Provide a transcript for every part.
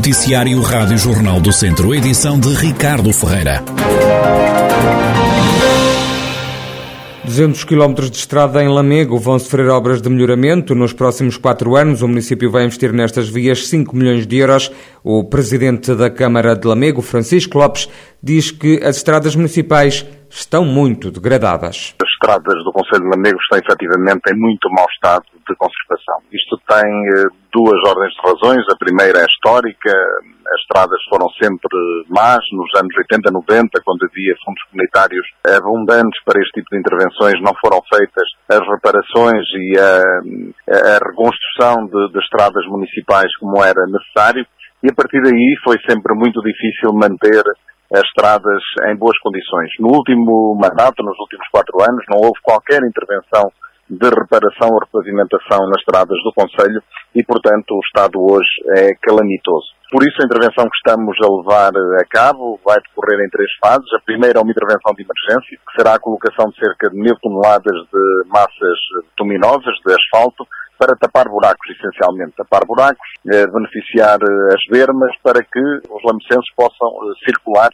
Noticiário Rádio Jornal do Centro, edição de Ricardo Ferreira. 200 km de estrada em Lamego vão sofrer obras de melhoramento. Nos próximos quatro anos, o município vai investir nestas vias 5 milhões de euros. O presidente da Câmara de Lamego, Francisco Lopes, diz que as estradas municipais estão muito degradadas. As estradas do Conselho de Lamego estão efetivamente em muito mau estado de conservação. Isto tem eh, duas ordens de razões. A primeira é histórica. As estradas foram sempre más nos anos 80, 90, quando havia fundos comunitários abundantes para este tipo de intervenções, não foram feitas as reparações e a, a reconstrução de, de estradas municipais como era necessário. E a partir daí foi sempre muito difícil manter as estradas em boas condições. No último mandato, nos últimos quatro anos, não houve qualquer intervenção de reparação ou repavimentação nas estradas do Conselho e, portanto, o estado hoje é calamitoso. Por isso, a intervenção que estamos a levar a cabo vai decorrer em três fases. A primeira é uma intervenção de emergência, que será a colocação de cerca de mil toneladas de massas bituminosas, de asfalto, para tapar buracos, essencialmente. Tapar buracos, eh, beneficiar eh, as bermas para que os lamecenses possam eh, circular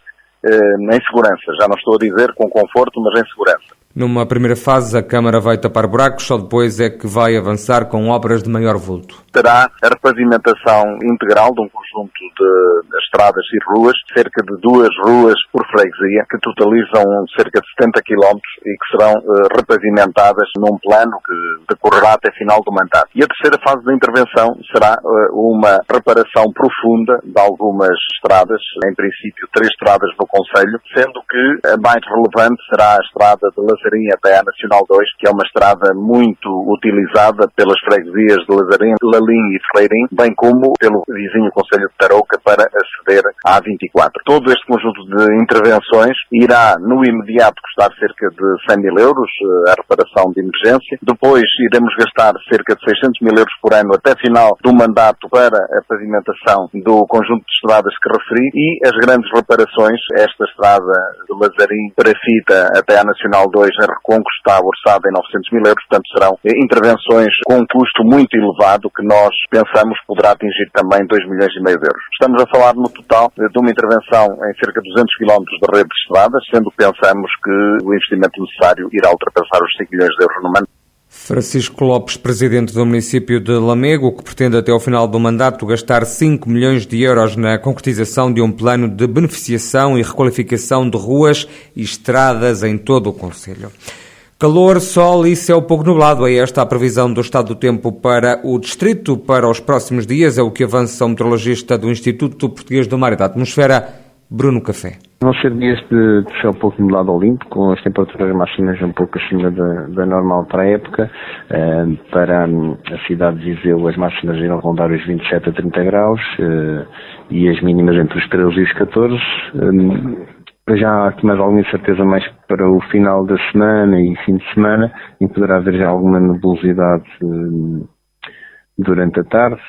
em segurança. Já não estou a dizer com conforto, mas em segurança. Numa primeira fase, a Câmara vai tapar buracos, só depois é que vai avançar com obras de maior vulto. Terá a repavimentação integral de um conjunto de estradas e ruas, cerca de duas ruas por freguesia, que totalizam cerca de 70 km e que serão uh, repavimentadas num plano que decorrerá até final do mandato. E a terceira fase da intervenção será uh, uma reparação profunda de algumas estradas, em princípio três estradas no Conselho, sendo que a mais relevante será a estrada de Lazarinho Até à Nacional 2, que é uma estrada muito utilizada pelas freguesias de Lazarim, Lalim e Ferreirim, bem como pelo vizinho Conselho de Tarouca para aceder à 24. Todo este conjunto de intervenções irá no imediato custar cerca de 100 mil euros eh, a reparação de emergência. Depois iremos gastar cerca de 600 mil euros por ano até final do mandato para a pavimentação do conjunto de estradas que referi e as grandes reparações, esta estrada de Lazarim para Fita até à Nacional 2 a Reconco está orçada em 900 mil euros, portanto serão intervenções com um custo muito elevado que nós pensamos poderá atingir também 2 milhões e meio de euros. Estamos a falar no total de uma intervenção em cerca de 200 quilómetros de rede de estradas, sendo que pensamos que o investimento necessário irá ultrapassar os 5 milhões de euros no ano. Francisco Lopes, presidente do município de Lamego, que pretende até ao final do mandato gastar 5 milhões de euros na concretização de um plano de beneficiação e requalificação de ruas e estradas em todo o Conselho. Calor, sol e céu pouco nublado. É esta a previsão do estado do tempo para o distrito para os próximos dias. É o que avança o meteorologista do Instituto Português do Mar e da Atmosfera, Bruno Café. Vão ser dias de, de céu pouco nublado ao limpo, com as temperaturas máximas um pouco acima da, da normal para a época. Uh, para um, a cidade de Viseu, as máximas irão rondar os 27 a 30 graus uh, e as mínimas entre os 13 e os 14. Um, já há aqui mais alguma incerteza mais para o final da semana e fim de semana, e poderá haver já alguma nebulosidade um, durante a tarde,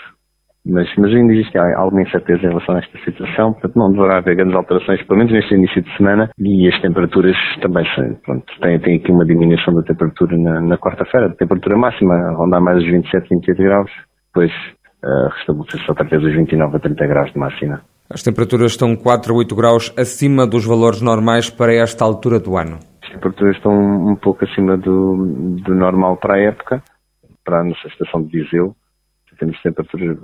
mas, mas ainda existe alguma incerteza em relação a esta situação, portanto não deverá haver grandes alterações, pelo menos neste início de semana, e as temperaturas também pronto, tem, tem aqui uma diminuição da temperatura na, na quarta-feira, a temperatura máxima rondar mais os 27, 28 graus, depois uh, restabelecer-se outra vez os 29 a 30 graus de máxima. As temperaturas estão 4 a 8 graus acima dos valores normais para esta altura do ano. As temperaturas estão um pouco acima do, do normal para a época, para a nossa estação de Viseu, temos temperaturas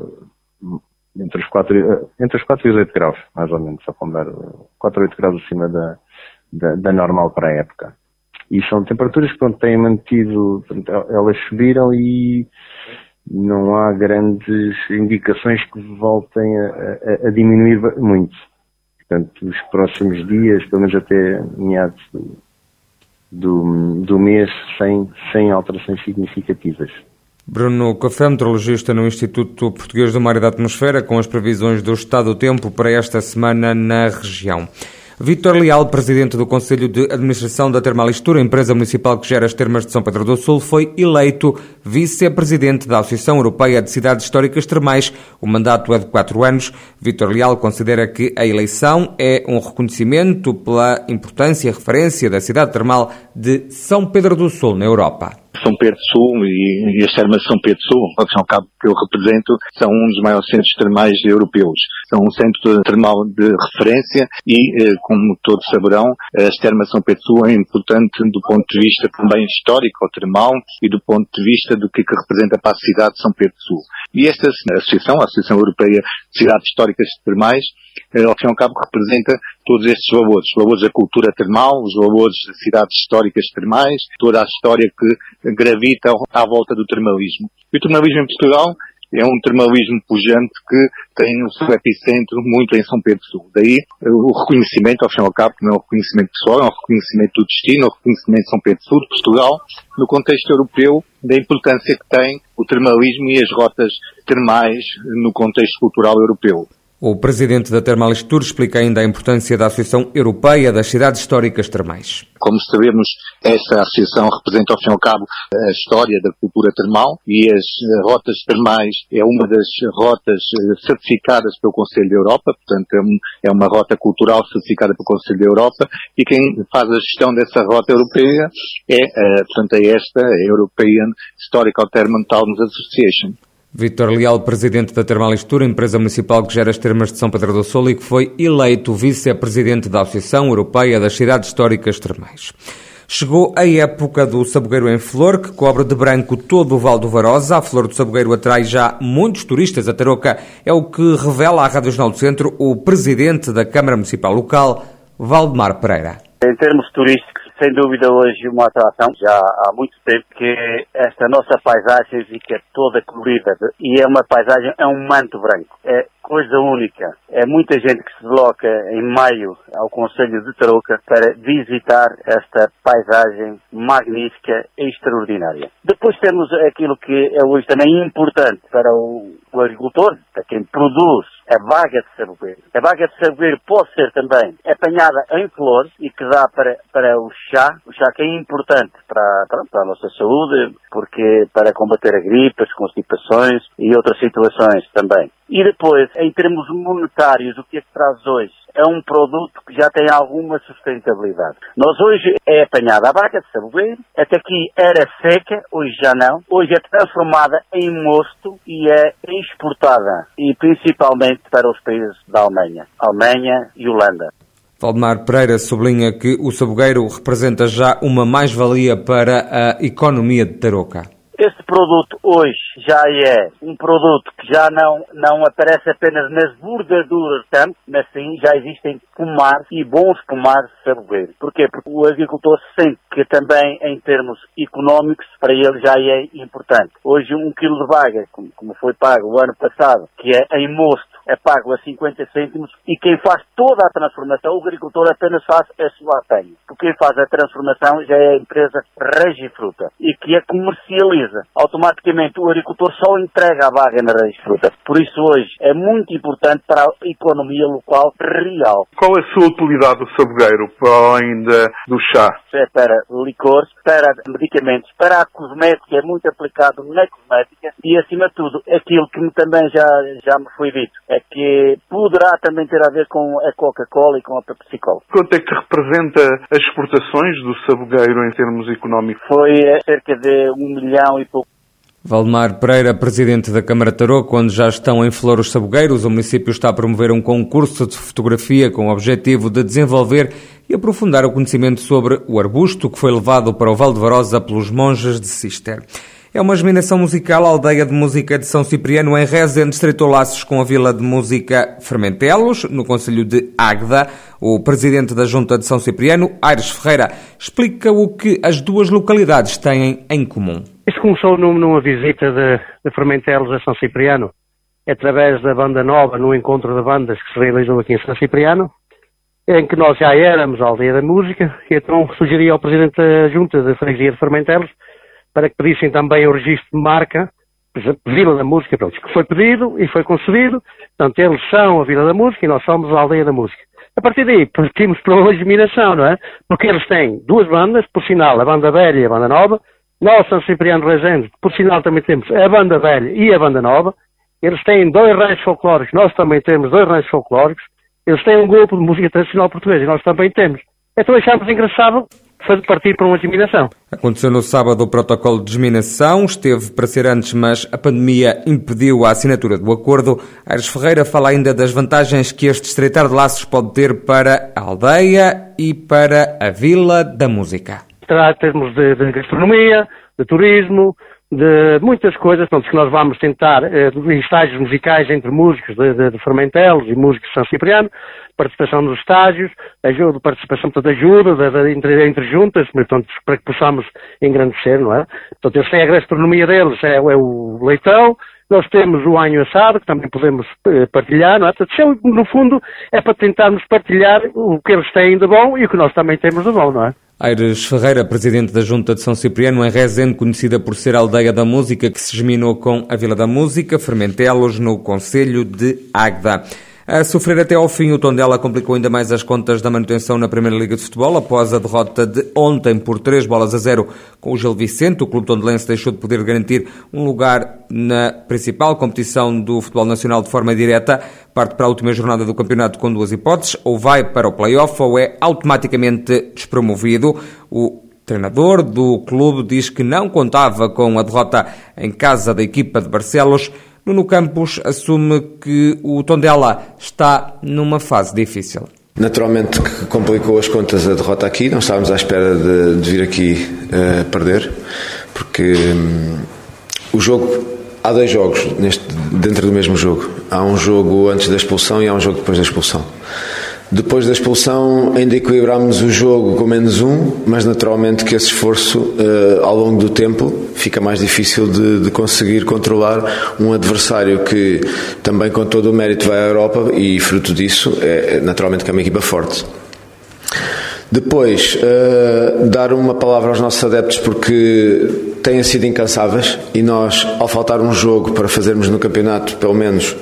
entre os 4, entre os 4 e os 8 graus, mais ou menos, a rondar 4 ou 8 graus acima da, da, da, normal para a época. E são temperaturas que quando têm mantido, elas subiram e não há grandes indicações que voltem a, a, a diminuir muito. Portanto, os próximos dias, pelo menos até meados do, do, do mês, sem, sem alterações significativas. Bruno Café, meteorologista no Instituto Português do Mar e da Atmosfera, com as previsões do estado do tempo para esta semana na região. Vítor Leal, presidente do Conselho de Administração da Termalistura, empresa municipal que gera as termas de São Pedro do Sul, foi eleito vice-presidente da Associação Europeia de Cidades Históricas Termais. O mandato é de quatro anos. Vítor Leal considera que a eleição é um reconhecimento pela importância e referência da cidade termal de São Pedro do Sul na Europa. São Pedro Sul e, as termas de São Pedro Sul, ao fim ao cabo que eu represento, são um dos maiores centros termais europeus. São um centro termal de referência e, eh, como todos saberão, as termas de São Pedro Sul é importante do ponto de vista também histórico, termal, e do ponto de vista do que, que representa para a cidade de São Pedro Sul. E esta associação, a Associação Europeia de Cidades Históricas Termais, eh, ao fim e ao cabo representa todos estes valores, os valores da cultura termal, os valores das cidades históricas termais, toda a história que gravita à volta do termalismo. E o termalismo em Portugal é um termalismo pujante que tem o seu epicentro muito em São Pedro Sul. Daí o reconhecimento, ao fim e ao cabo, não é um reconhecimento pessoal, é um reconhecimento do destino, é um reconhecimento de São Pedro Sul, de Portugal, no contexto europeu, da importância que tem o termalismo e as rotas termais no contexto cultural europeu. O presidente da Termalistur explica ainda a importância da Associação Europeia das Cidades Históricas Termais. Como sabemos, esta associação representa, ao fim e ao cabo, a história da cultura termal e as rotas termais é uma das rotas eh, certificadas pelo Conselho da Europa, portanto é, é uma rota cultural certificada pelo Conselho da Europa e quem faz a gestão dessa rota europeia é, eh, portanto, é esta, a European Historical Thermal Towns Association. Vítor Leal, presidente da Termalistura, empresa municipal que gera as termas de São Pedro do Sul e que foi eleito vice-presidente da Associação Europeia das Cidades Históricas Termais. Chegou a época do sabogueiro em flor, que cobre de branco todo o Val do Varosa. A flor do sabogueiro atrai já muitos turistas. A tarouca é o que revela à Rádio Jornal do Centro o presidente da Câmara Municipal Local, Valdemar Pereira. Em termos turísticos, sem dúvida hoje uma atração, já há muito tempo que esta nossa paisagem fica toda colorida e é uma paisagem, é um manto branco. É coisa única. É muita gente que se desloca em maio ao Conselho de Tarouca para visitar esta paisagem magnífica e extraordinária. Depois temos aquilo que é hoje também importante para o, o agricultor, para quem produz a vaga de saboeiro. A vaga de saboeiro pode ser também apanhada em flor e que dá para, para o chá, o chá que é importante para, para, para a nossa saúde, porque para combater a gripe, as constipações e outras situações também. E depois, em termos monetários, o que é que traz hoje? É um produto que já tem alguma sustentabilidade. Nós hoje é apanhada a vaca de saboeiro, até aqui era seca, hoje já não. Hoje é transformada em mosto e é exportada, e principalmente para os países da Alemanha, Alemanha e Holanda. Valdemar Pereira sublinha que o sabogueiro representa já uma mais-valia para a economia de Tarouca. Este produto hoje já é um produto que já não, não aparece apenas nas bordaduras tanto, mas sim já existem pomares e bons pomares sabogueiros. Porquê? Porque o agricultor sente que também em termos económicos para ele já é importante. Hoje um quilo de vaga, como, como foi pago o ano passado, que é em mosto, é pago a 50 cêntimos e quem faz toda a transformação, o agricultor apenas faz a sua apanha. Porque quem faz a transformação já é a empresa Regifruta e que a comercializa. Automaticamente o agricultor só entrega a vaga na Regifruta. Por isso hoje é muito importante para a economia local real. Qual é a sua utilidade do sabogueiro, para além de, do chá? É para licores, para medicamentos, para a cosmética, é muito aplicado na cosmética e acima de tudo aquilo que também já, já me foi dito é que poderá também ter a ver com a Coca-Cola e com a Pepsi-Cola. Quanto é que representa as exportações do sabogueiro em termos económicos? Foi cerca de um milhão e pouco. Valdemar Pereira, presidente da Câmara Tarô, quando já estão em flor os sabogueiros, o município está a promover um concurso de fotografia com o objetivo de desenvolver e aprofundar o conhecimento sobre o arbusto que foi levado para o Val de Varosa pelos monges de Cister. É uma germinação musical, aldeia de música de São Cipriano, em Rezende, estreitou laços com a Vila de Música Fermentelos, no Conselho de Águeda. O presidente da Junta de São Cipriano, Aires Ferreira, explica o que as duas localidades têm em comum. Isto começou numa visita de, de Fermentelos a São Cipriano, através da banda nova, no encontro de bandas que se realizou aqui em São Cipriano, em que nós já éramos a aldeia da música, e então sugeri ao presidente da Junta de Freguesia de Fermentelos para que pedissem também o registro de marca, Vila da Música, pronto, que foi pedido e foi concedido. Portanto, eles são a Vila da Música e nós somos a Aldeia da Música. A partir daí, partimos para uma eliminação, não é? Porque eles têm duas bandas, por sinal, a banda velha e a banda nova. Nós, São Cipriano Rezende, por sinal, também temos a banda velha e a banda nova. Eles têm dois ranchos folclóricos, nós também temos dois ranchos folclóricos. Eles têm um grupo de música tradicional portuguesa e nós também temos. Então achamos engraçado fazer partir para uma disseminação. Aconteceu no sábado o protocolo de disseminação, esteve para ser antes, mas a pandemia impediu a assinatura do acordo. Aires Ferreira fala ainda das vantagens que este estreitar de laços pode ter para a aldeia e para a Vila da Música. Terá termos de, de gastronomia, de turismo, de muitas coisas, portanto, que nós vamos tentar, eh, estágios musicais entre músicos de, de, de Fermentelos e músicos de São Cipriano, participação nos estágios, ajuda, participação de ajuda de, de, entre, entre juntas, portanto, para que possamos engrandecer, não é? Portanto, eles têm a gastronomia deles, é, é o leitão, nós temos o anho assado, que também podemos eh, partilhar, não é? Portanto, no fundo, é para tentarmos partilhar o que eles têm de bom e o que nós também temos de bom, não é? Aires Ferreira, presidente da Junta de São Cipriano, em Rezende, conhecida por ser a aldeia da música, que se geminou com a Vila da Música, Fermentelos, no Conselho de Águeda. A sofrer até ao fim, o Tondela complicou ainda mais as contas da manutenção na Primeira Liga de Futebol após a derrota de ontem por 3 bolas a 0 com o Gil Vicente. O clube tondelense deixou de poder garantir um lugar na principal competição do futebol nacional de forma direta. Parte para a última jornada do campeonato com duas hipóteses, ou vai para o play-off ou é automaticamente despromovido. O treinador do clube diz que não contava com a derrota em casa da equipa de Barcelos. Nuno Campos assume que o Tondela está numa fase difícil. Naturalmente que complicou as contas a derrota aqui, não estávamos à espera de, de vir aqui uh, perder, porque um, o jogo, há dois jogos neste, dentro do mesmo jogo. Há um jogo antes da expulsão e há um jogo depois da expulsão. Depois da expulsão, ainda equilibramos o jogo com menos um, mas naturalmente que esse esforço, uh, ao longo do tempo, fica mais difícil de, de, conseguir controlar um adversário que também, com todo o mérito, vai à Europa e, fruto disso, é, naturalmente que é uma equipa forte. Depois, uh, dar uma palavra aos nossos adeptos porque têm sido incansáveis e nós, ao faltar um jogo para fazermos no campeonato, pelo menos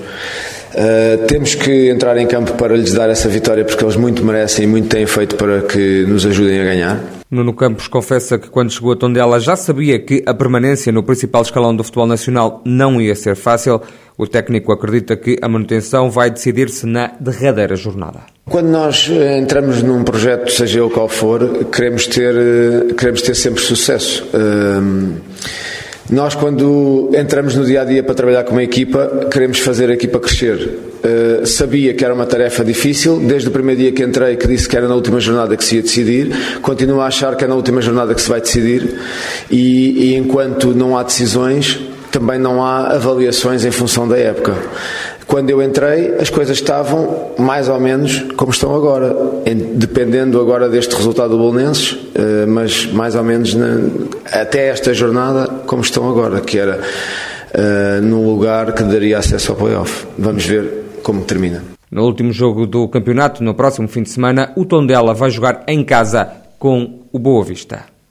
Uh, temos que entrar em campo para lhes dar essa vitória porque eles muito merecem e muito têm feito para que nos ajudem a ganhar. Nuno Campos confessa que quando chegou a Tondela já sabia que a permanência no principal escalão do futebol nacional não ia ser fácil. O técnico acredita que a manutenção vai decidir-se na derradeira jornada. Quando nós eh, entramos num projeto, seja ele qual for, queremos ter, eh, queremos ter sempre sucesso. Uh, nós, quando entramos no dia a dia para trabalhar com uma equipa, queremos fazer a equipa crescer. Uh, sabia que era uma tarefa difícil, desde o primeiro dia que entrei, que disse que era na última jornada que se ia decidir, continuo a achar que é na última jornada que se vai decidir, e, e enquanto não há decisões, também não há avaliações em função da época. Quando eu entrei, as coisas estavam mais ou menos como estão agora, dependendo agora deste resultado do Bolonenses, eh, mas mais ou menos até esta jornada como estão agora, que era uh, num lugar que daria acesso ao playoff. Vamos ver como termina. No último jogo do campeonato, no próximo fim de semana, o Tondela vai jogar em casa com o Boa Vista.